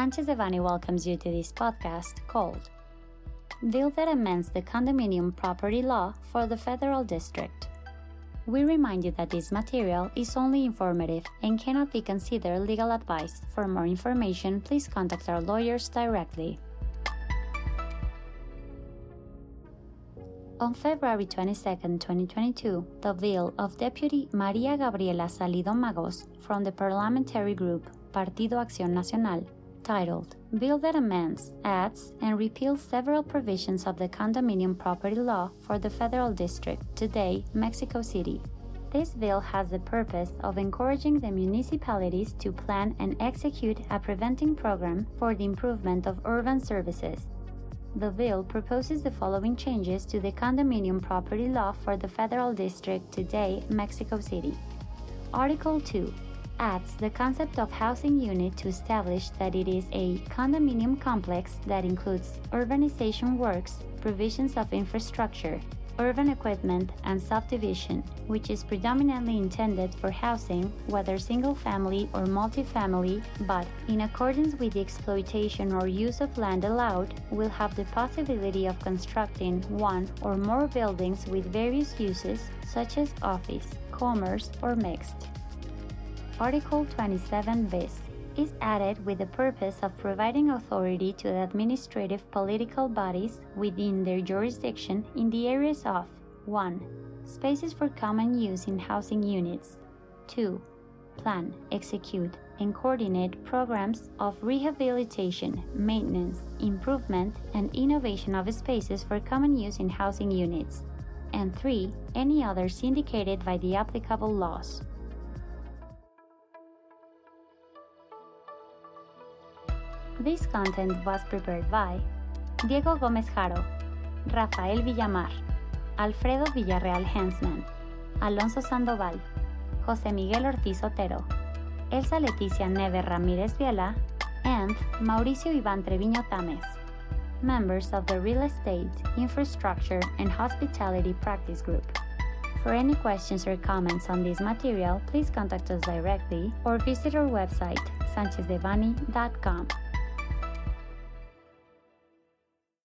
Sanchez Devanny welcomes you to this podcast called Bill that amends the condominium property law for the federal district. We remind you that this material is only informative and cannot be considered legal advice. For more information, please contact our lawyers directly. On February 22, 2022, the bill of Deputy Maria Gabriela Salido Magos from the parliamentary group Partido Acción Nacional, titled Bill that amends, adds, and repeals several provisions of the condominium property law for the federal district, today Mexico City. This bill has the purpose of encouraging the municipalities to plan and execute a preventing program for the improvement of urban services the bill proposes the following changes to the condominium property law for the federal district today, Mexico City. Article 2 adds the concept of housing unit to establish that it is a condominium complex that includes urbanization works, provisions of infrastructure, urban equipment, and subdivision, which is predominantly intended for housing, whether single family or multifamily, but, in accordance with the exploitation or use of land allowed, will have the possibility of constructing one or more buildings with various uses, such as office, commerce, or mixed. Article 27 bis is added with the purpose of providing authority to the administrative political bodies within their jurisdiction in the areas of 1. Spaces for common use in housing units, 2. Plan, execute, and coordinate programs of rehabilitation, maintenance, improvement, and innovation of spaces for common use in housing units, and 3. Any others indicated by the applicable laws. This content was prepared by Diego Gómez Jaro, Rafael Villamar, Alfredo Villarreal Hensman, Alonso Sandoval, José Miguel Ortiz Otero, Elsa Leticia Neve Ramírez Viela, and Mauricio Iván Treviño Tames, members of the Real Estate, Infrastructure, and Hospitality Practice Group. For any questions or comments on this material, please contact us directly or visit our website, sanchezdevanny.com.